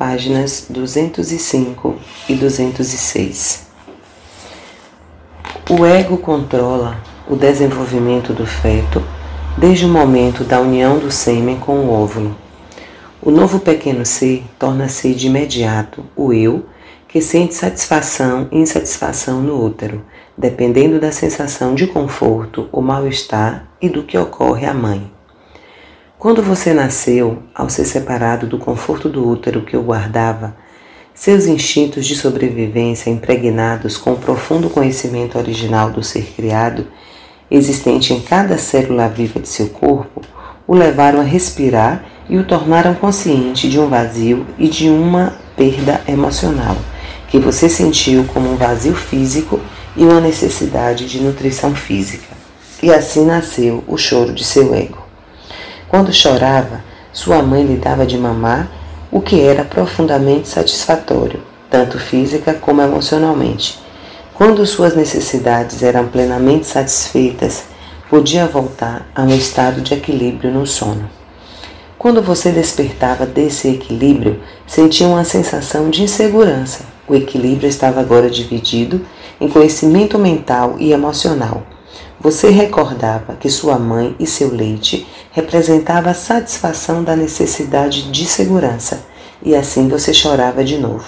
páginas 205 e 206. O ego controla o desenvolvimento do feto desde o momento da união do sêmen com o óvulo. O novo pequeno ser torna-se de imediato o eu que sente satisfação e insatisfação no útero, dependendo da sensação de conforto ou mal-estar e do que ocorre à mãe. Quando você nasceu, ao ser separado do conforto do útero que o guardava, seus instintos de sobrevivência impregnados com o profundo conhecimento original do ser criado, existente em cada célula viva de seu corpo, o levaram a respirar e o tornaram consciente de um vazio e de uma perda emocional, que você sentiu como um vazio físico e uma necessidade de nutrição física. E assim nasceu o choro de seu ego. Quando chorava, sua mãe lhe dava de mamar, o que era profundamente satisfatório, tanto física como emocionalmente. Quando suas necessidades eram plenamente satisfeitas, podia voltar a um estado de equilíbrio no sono. Quando você despertava desse equilíbrio, sentia uma sensação de insegurança. O equilíbrio estava agora dividido em conhecimento mental e emocional. Você recordava que sua mãe e seu leite representava a satisfação da necessidade de segurança, e assim você chorava de novo.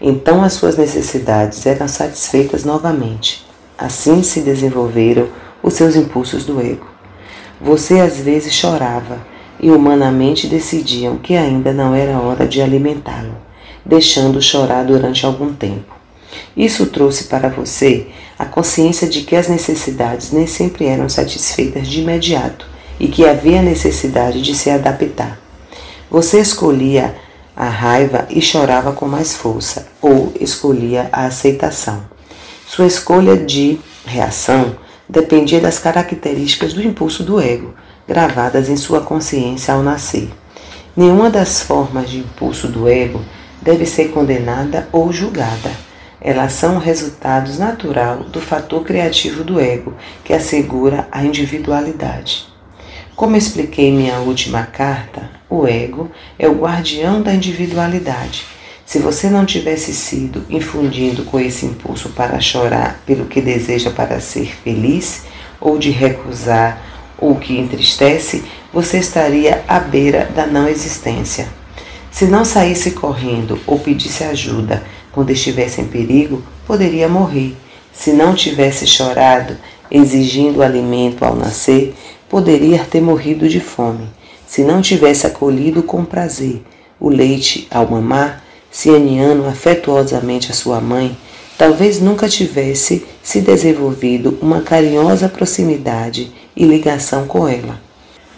Então as suas necessidades eram satisfeitas novamente. Assim se desenvolveram os seus impulsos do ego. Você às vezes chorava e humanamente decidiam que ainda não era hora de alimentá-lo, deixando-o chorar durante algum tempo. Isso trouxe para você a consciência de que as necessidades nem sempre eram satisfeitas de imediato e que havia necessidade de se adaptar. Você escolhia a raiva e chorava com mais força, ou escolhia a aceitação. Sua escolha de reação dependia das características do impulso do ego, gravadas em sua consciência ao nascer. Nenhuma das formas de impulso do ego deve ser condenada ou julgada elas são resultados natural do fator criativo do ego, que assegura a individualidade. Como expliquei em minha última carta, o ego é o guardião da individualidade. Se você não tivesse sido infundindo com esse impulso para chorar pelo que deseja para ser feliz, ou de recusar o que entristece, você estaria à beira da não existência. Se não saísse correndo ou pedisse ajuda quando estivesse em perigo, poderia morrer. Se não tivesse chorado, exigindo alimento ao nascer, poderia ter morrido de fome. Se não tivesse acolhido com prazer o leite ao mamar, se aninhando afetuosamente a sua mãe, talvez nunca tivesse se desenvolvido uma carinhosa proximidade e ligação com ela.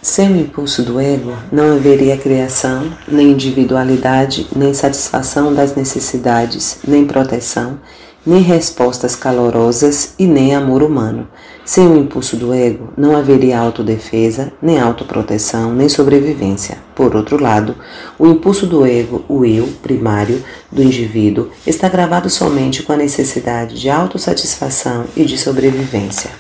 Sem o impulso do ego, não haveria criação, nem individualidade, nem satisfação das necessidades, nem proteção, nem respostas calorosas e nem amor humano. Sem o impulso do ego, não haveria autodefesa, nem autoproteção, nem sobrevivência. Por outro lado, o impulso do ego, o eu primário do indivíduo, está gravado somente com a necessidade de autossatisfação e de sobrevivência.